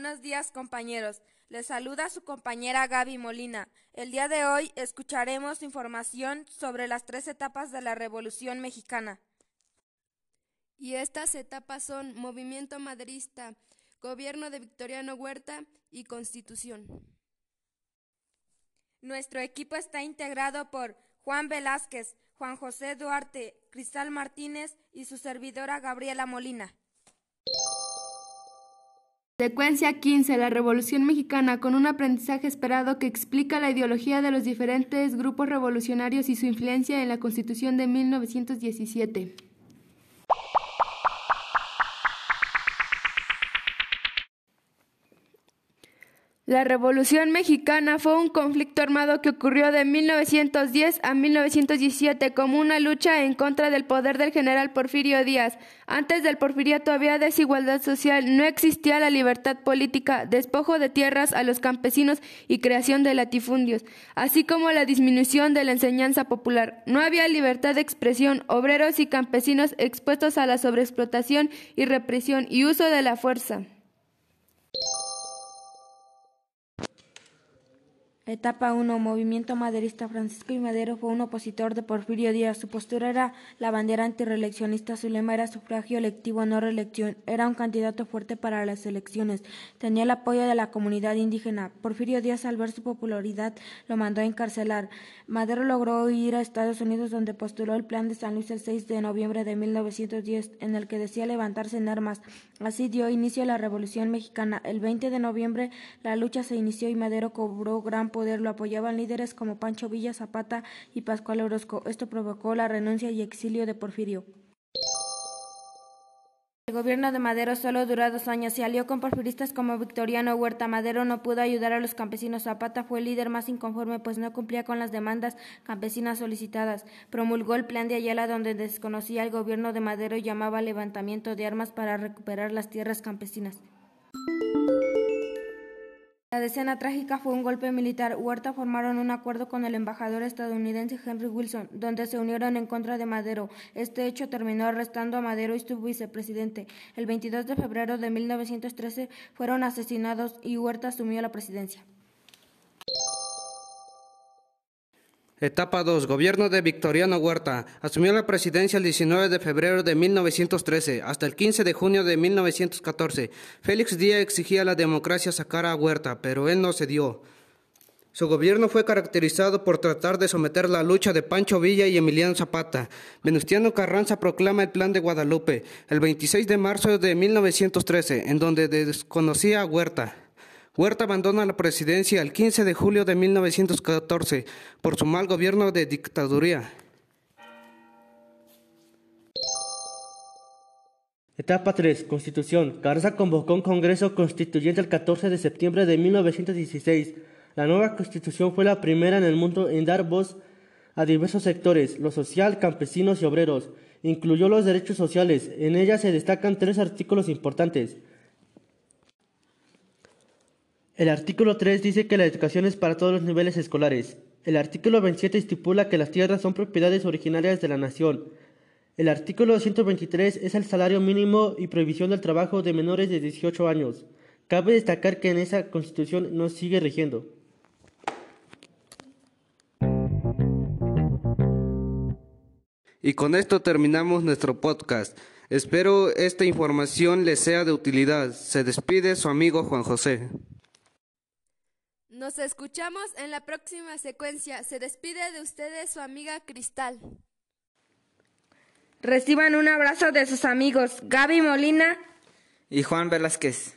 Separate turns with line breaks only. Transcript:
Buenos días compañeros. Les saluda su compañera Gaby Molina. El día de hoy escucharemos información sobre las tres etapas de la Revolución Mexicana.
Y estas etapas son Movimiento Maderista, Gobierno de Victoriano Huerta y Constitución.
Nuestro equipo está integrado por Juan Velázquez, Juan José Duarte, Cristal Martínez y su servidora Gabriela Molina.
Secuencia 15. La Revolución Mexicana con un aprendizaje esperado que explica la ideología de los diferentes grupos revolucionarios y su influencia en la Constitución de 1917. La Revolución Mexicana fue un conflicto armado que ocurrió de 1910 a 1917 como una lucha en contra del poder del general Porfirio Díaz. Antes del porfiriato había desigualdad social, no existía la libertad política, despojo de tierras a los campesinos y creación de latifundios, así como la disminución de la enseñanza popular. No había libertad de expresión, obreros y campesinos expuestos a la sobreexplotación y represión y uso de la fuerza.
Etapa 1. Movimiento maderista. Francisco I. Madero fue un opositor de Porfirio Díaz. Su postura era la bandera antireeleccionista. Su lema era sufragio electivo, no reelección. Era un candidato fuerte para las elecciones. Tenía el apoyo de la comunidad indígena. Porfirio Díaz, al ver su popularidad, lo mandó a encarcelar. Madero logró ir a Estados Unidos, donde postuló el plan de San Luis el 6 de noviembre de 1910, en el que decía levantarse en armas. Así dio inicio a la Revolución Mexicana. El 20 de noviembre la lucha se inició y Madero cobró gran poder lo apoyaban líderes como Pancho Villa Zapata y Pascual Orozco. Esto provocó la renuncia y exilio de Porfirio. El gobierno de Madero solo duró dos años. Se alió con porfiristas como Victoriano Huerta. Madero no pudo ayudar a los campesinos. Zapata fue el líder más inconforme, pues no cumplía con las demandas campesinas solicitadas. Promulgó el plan de Ayala, donde desconocía el gobierno de Madero y llamaba levantamiento de armas para recuperar las tierras campesinas. La decena trágica fue un golpe militar. Huerta formaron un acuerdo con el embajador estadounidense Henry Wilson, donde se unieron en contra de Madero. Este hecho terminó arrestando a Madero y su vicepresidente. El 22 de febrero de 1913 fueron asesinados y Huerta asumió la presidencia.
Etapa 2. Gobierno de Victoriano Huerta. Asumió la presidencia el 19 de febrero de 1913 hasta el 15 de junio de 1914. Félix Díaz exigía la democracia sacar a Huerta, pero él no cedió. Su gobierno fue caracterizado por tratar de someter la lucha de Pancho Villa y Emiliano Zapata. Venustiano Carranza proclama el Plan de Guadalupe el 26 de marzo de 1913, en donde desconocía a Huerta. Huerta abandona la presidencia el 15 de julio de 1914 por su mal gobierno de dictadura.
Etapa 3. Constitución. Carranza convocó un Congreso Constituyente el 14 de septiembre de 1916. La nueva Constitución fue la primera en el mundo en dar voz a diversos sectores, lo social, campesinos y obreros. Incluyó los derechos sociales. En ella se destacan tres artículos importantes. El artículo 3 dice que la educación es para todos los niveles escolares. El artículo 27 estipula que las tierras son propiedades originarias de la nación. El artículo 123 es el salario mínimo y prohibición del trabajo de menores de 18 años. Cabe destacar que en esa constitución no sigue rigiendo.
Y con esto terminamos nuestro podcast. Espero esta información les sea de utilidad. Se despide su amigo Juan José.
Nos escuchamos en la próxima secuencia. Se despide de ustedes su amiga Cristal.
Reciban un abrazo de sus amigos Gaby Molina
y Juan Velázquez.